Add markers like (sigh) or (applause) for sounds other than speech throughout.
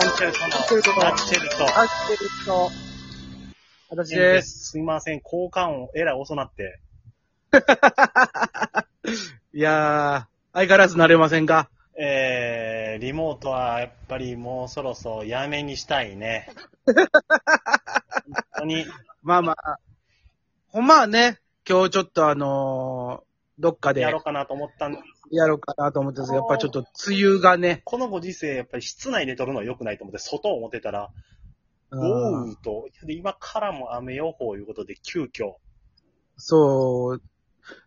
コンチェルトのコンチェルトのラッチェルト。あってる人。私です。すいません、交換音、えらい遅なって。(laughs) いやー、相変わらず慣れませんか？えー、リモートはやっぱりもうそろそろやめにしたいね。(laughs) 本当に、まあまあ、ほんまはね、今日ちょっとあのーどっかでやろうかなと思ったんで。すやろうかなと思ってたんですけど、やっぱちょっと梅雨がね、このご時世、やっぱり室内で撮るのは良くないと思って、外を思ってたら、うん。豪雨と、で今からも雨予報いうことで、急遽、そう、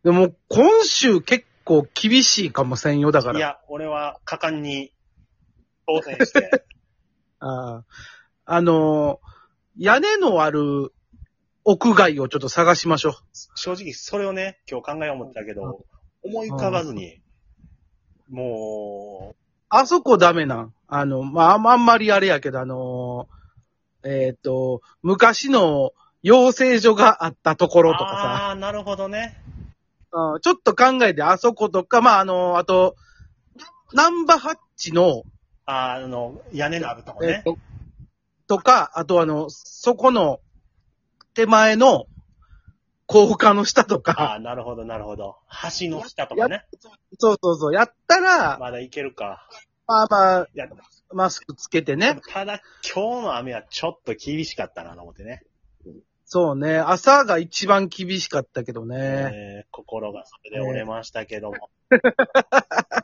でも今週結構厳しいかもせんよ、だから。いや、俺は果敢に当選して、(laughs) あー。あのー屋根のある屋外をちょっと探しましょう。正直それをね、今日考え思ってたけど、思い浮かばずに、もあそこダメなん？あの、まあ、あんあんまりあれやけど、あのーえっ、と、昔の養成所があったとこう、ろとかああー、なるほどね。さ、うんちょっと考えて、あそことか、まあ、あのーあと、ナンバーハッチの、あーあの、屋根のあるとこね。えっと、とか、あとあの、そこの手前の高架の下とあか、あ、なるほど、なるほど。橋の下とかね。そうそうそう、やったら、まだいけるか。まあまあ、いや、マスクつけてね。ただ、今日の雨はちょっと厳しかったなと思ってね。そうね、朝が一番厳しかったけどね。えー心がそれで折れましたけども。(laughs)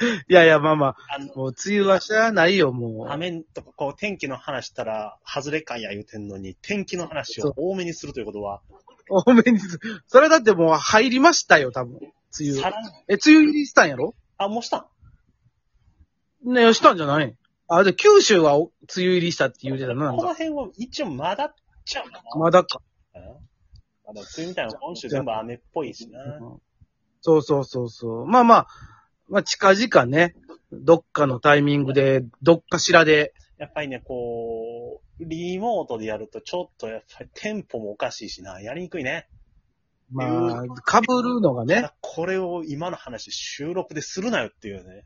(laughs) いやいや、まあまあ、あの、もう梅雨はしゃあないよ、もう。雨とか、こう、天気の話したら、外れ感や言うてんのに、天気の話を多めにするということは、多めにす、それだってもう入りましたよ、多分。梅雨。さらに、え、梅雨入りしたんやろ？あ、もうしたん？ねしたんじゃない？あ、で、九州はお梅雨入りしたって言うてたな、なんか。この辺は一応まだっちゃうかな。まだか。うんまだ梅雨みたいなの今週全部雨っぽいしな。うんそうそうそうそう。まあまあ、まあ近々ね、どっかのタイミングで、どっかしらで、やっぱりね、こう、リモートでやるとちょっとやっぱりテンポもおかしいしな、やりにくいね。まあ、被るのがね。これを今の話収録でするなよっていうね。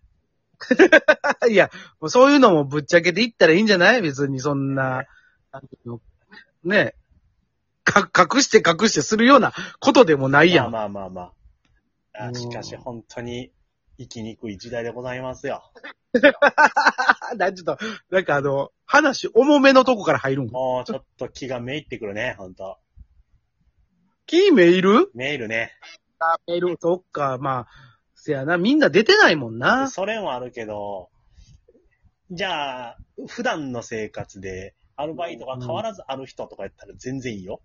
(laughs) いや、もうそういうのもぶっちゃけていったらいいんじゃない？別にそんな、ね、か、隠して隠してするようなことでもないやん。まあまあまあまあ。あうんしかし本当に生きにくい時代でございますよ。(laughs) なちょっと、なんかあの、話重めのとこから入るんもうちょっと気がめいってくるね、本当キーメールメールね。あ、メール、そっか、まあ、せやな、みんな出てないもんな。それもあるけど、じゃあ、普段の生活で、アルバイトが変わらずある人とかやったら全然いいよ。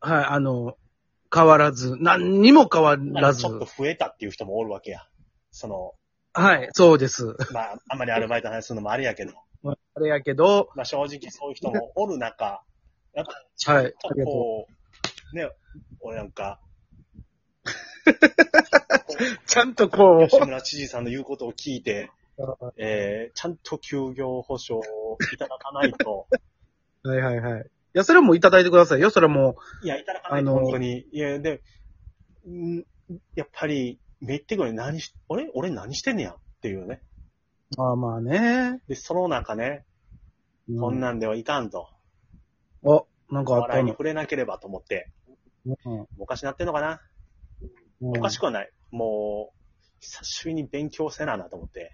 はい、あの、変わらず、何にも変わらずち。ょっと増えたっていう人もおるわけや。その、はい、そうです。まあ、あんまりアルバイトの話するのもあれやけど、あれやけど、まあ正直そういう人もおる中、やっぱはい、とこう、ね、俺なんか、(laughs) ちゃんとこ吉村知事さんの言うことを聞いて、えー、ちゃんと休業保障をいただかないと、う、(laughs) はいはいはい。いや、それはもういただいてくださいよ。それはもいや、いただかないとあの本当に。いや、で、んやっぱり、めってくる何し、俺俺何してんねやっていうね。う、まあまあね。で、その中ね、うこんなんではいかんと。お、なんかあった笑いにの。触れなければと思って、うんおかしなってんのかな？うんおかしくはない。もう、久しぶりに勉強せななと思って、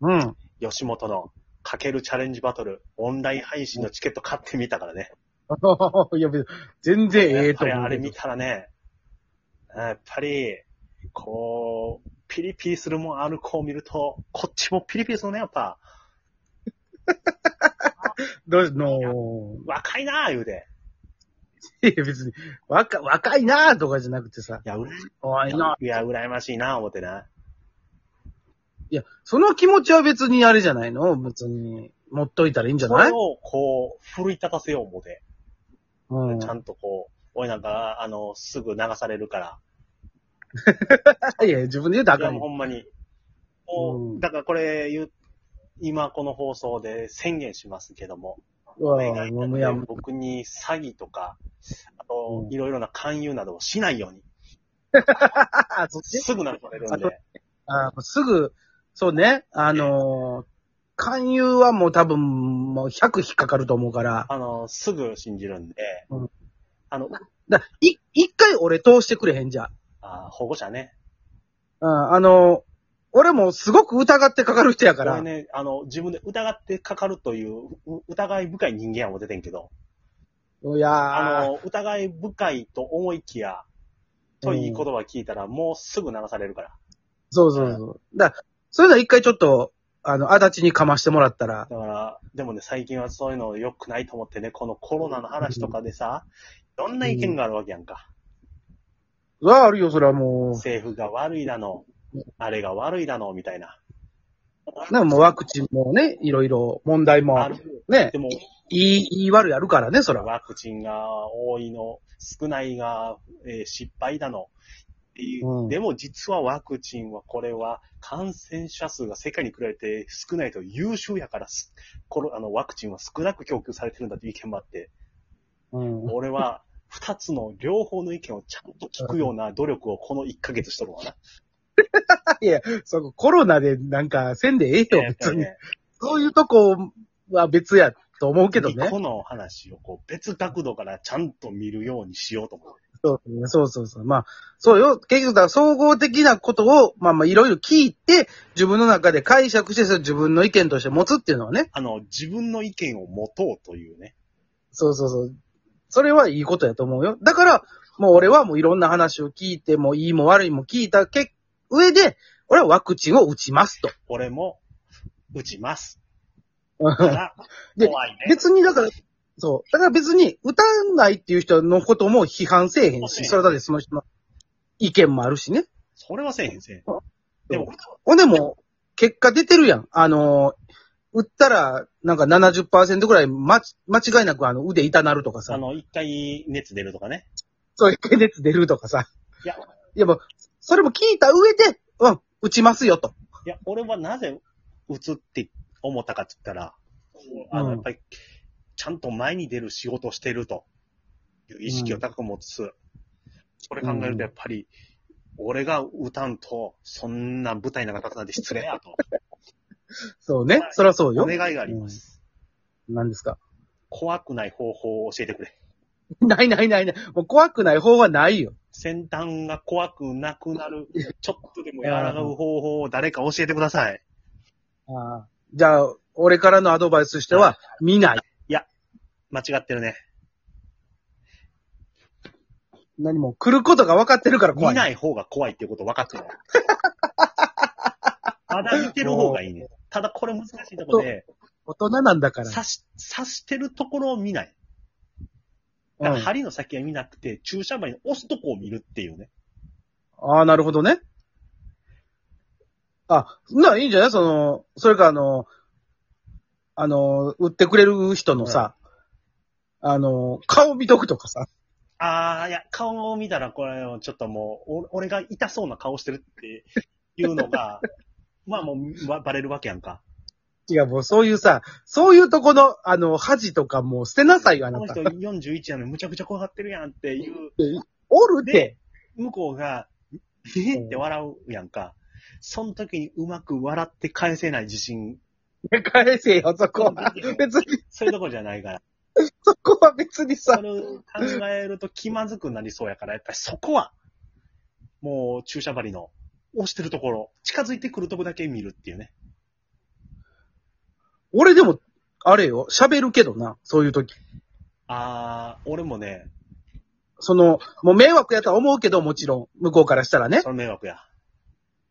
うん。吉本のかけるチャレンジバトル、オンライン配信のチケット買ってみたからね。(laughs) いや、全然ええと思うあれ見たらね、やっぱり、こう、ピリピリするもんある子を見ると、こっちもピリピリするね、やっぱ。(laughs) どうの、若いなぁ、言うで。いや別に、若、若いなとかじゃなくてさ、いや、うら怖いな。いや、羨ましいな、思ってな。いや、その気持ちは別にあれじゃないの？別に、持っといたらいいんじゃない？それを、こう、奮い立たせよう思って。うん。ちゃんとこう、俺なんか、あの、すぐ流されるから。(laughs) いや、自分で言うとあいや、かんよ。もうほんまに。もううんだからこれ言う、今この放送で宣言しますけども、うわお願いもういや、僕に詐欺とか、あとう、んいろいろな勧誘などをしないように、あ、(laughs) そっち？すぐ流されるんで、あすぐ、そうね、あのー勧誘はもう多分、もう100引っかかると思うから。あの、すぐ信じるんで、うんあの、だい、一回俺通してくれへんじゃん。あ保護者ね。うん、あの、俺もすごく疑ってかかる人やから。これね、あの、自分で疑ってかかるという、う疑い深い人間はもう出てんけど、いやーあの、疑い深いと思いきや、といい言葉聞いたら、もうすぐ流されるから。そうそうそう。だそういうのは一回ちょっと、あの、足立にかましてもらったら、だから、でもね、最近はそういうの良くないと思ってね、このコロナの話とかでさ、いろんな意見があるわけやんか。うわ、あるよ、それはも政府が悪いだの、あれが悪いだの、みたいな。う。ね、もうワクチンもね、いろいろ問題もあ、る。ねで、も、いい、いい悪いあるからね、そら。ワクチンが多いの、少ないが、えー失敗だの。っていううんでも実はワクチンはこれは感染者数が世界に比べて少ないと優秀やからすコロあのワクチンは少なく供給されてるんだっていう意見もあって、うん。俺は二つの両方の意見をちゃんと聞くような努力をこの1ヶ月しとるわな。(laughs) いや、そこコロナでなんかせんでええよ、別に。ね、そういうとこは別やと思うけどね。この話をこう別角度からちゃんと見るようにしようと思う。そうそうそうそう。まあ、そうよ。結局、総合的なことを、まあまあ、いろいろ聞いて、自分の中で解釈して、それ自分の意見として持つっていうのはね。あの、自分の意見を持とうというね。そうそうそう。それはいいことやと思うよ。だから、もう俺はもういろんな話を聞いて、もういいも悪いも聞いたけ上で、俺はワクチンを打ちますと。俺も打ちます。(laughs) 怖いね。別にだから、そう。だから別に、打たないっていう人のことも批判せえへんし、それはだってその人の意見もあるしね。それはせえへんせえへん。でも、ほんでも、結果出てるやん。あの、打ったら、なんか70%ぐらい、ま、間違いなくあの腕痛なるとかさ、あの、一回熱出るとかね。そういう熱出るとかさ。いや、いやもう、それも聞いた上で、うん、打ちますよと。いや、俺はなぜ打つって思ったかって言ったら、あの、うんやっぱり、ちゃんと前に出る仕事をしてるという意識を高く持つ。それ考えるとやっぱり、俺が打たんと、そんな舞台なんか立つなんて失礼やと。(laughs) そうね。そりゃそうよお。願いがあります。何ですか？怖くない方法を教えてくれ。(laughs) ないないないない。もう怖くない方はないよ。先端が怖くなくなる、ちょっとでも柔らかう方法を誰か教えてください。ああじゃあ、俺からのアドバイスとしては、見ない。間違ってるね。何も来ることが分かってるから怖い。見ない方が怖いっていうこと分かってる。(laughs) まだ見てる方がいいね。ただこれ難しいとこで、大人なんだから。刺し、刺してるところを見ない。うんだから針の先は見なくて、注射針の押すとこを見るっていうね。ああ、なるほどね。あ、な、いいんじゃない？その、それかあの、あの、売ってくれる人のさ、あの、顔見とくとかさ。ああ、いや、顔を見たらこれをちょっともう、お俺が痛そうな顔してるっていうのが、(laughs) まあもうばバレるわけやんか。違う、もうそういうさ、そういうとこの、あの、恥とかもう捨てなさいよ、あなたこの人。41やのにむちゃくちゃ怖がってるやんっていう、おるってで。向こうが、えーって笑うやんか。その時にうまく笑って返せない自信、返せよ、そこは。別に、そういうとこじゃないから。(laughs) そこは別にさそ、れを考えると気まずくなりそうやから、やっぱりそこは、もう注射針の押してるところ、近づいてくるとこだけ見るっていうね。俺でも、あれよ、喋るけどな、そういう時。あー、俺もね、その、もう迷惑やとは思うけど、もちろん、向こうからしたらねそ。の迷惑や。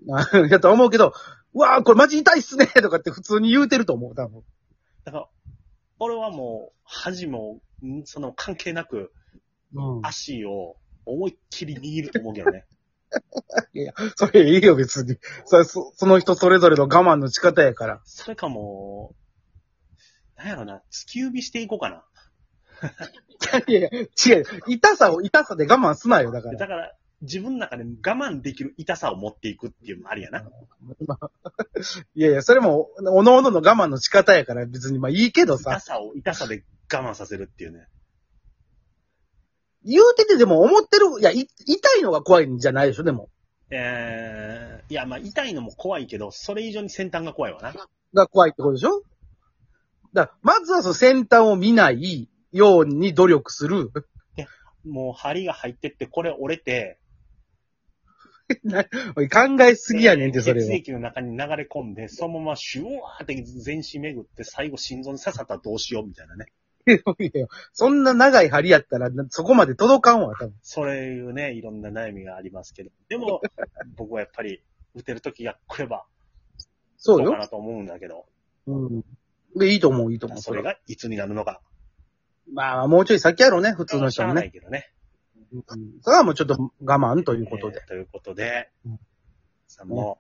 (laughs) やとは思うけど、うわーこれマジ痛いっすねとかって普通に言うてると思う、多分。だから、俺はもう、恥も、んその関係なく、うん。足を思いっきり握ると思うけどね。(laughs) それいいよ、別に。そそその人それぞれの我慢の仕方やから。それかもう、なんやろな、突き指していこうかな。(laughs) いやいや、違う。痛さを痛さで我慢すなよ、だから。だから、自分の中で我慢できる痛さを持っていくっていうのもありやな。(laughs) いやいや、それも、おのおのの我慢の仕方やから別にまあいいけど痛さ。さを痛さで我慢させるっていうね。言うててでも思ってる、いや、い痛いのが怖いんじゃないでしょ、でも。えー、いや、まあ痛いのも怖いけど、それ以上に先端が怖いわな。が怖いってことでしょ？だまずはその先端を見ないように努力する。もう針が入ってって、これ折れて、なおい考えすぎやねんって、それは。血液の中に流れ込んで、そのままシュワーって全身巡って、最後心臓に刺さったらどうしようみたいなね。いやそんな長い針やったら、そこまで届かんわ、多分。そういうね、いろんな悩みがありますけど。でも、(laughs) 僕はやっぱり、打てる時が来れば、そうよ。かなと思うんだけど、うん。で、いいと思う、いいと思う。それがいつになるのか。まあ、もうちょい先やろうね、普通の人もね。ないけどね。うんそれはもうちょっと我慢ということで。えーということでうん、さんも、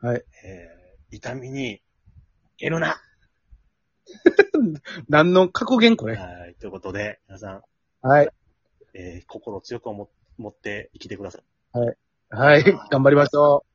はい。えー痛みに、得るな。(laughs) 何の格言これ。はい。ということで、皆さん、はい。えー心強く思持って生きてください。はい。頑張りましょう。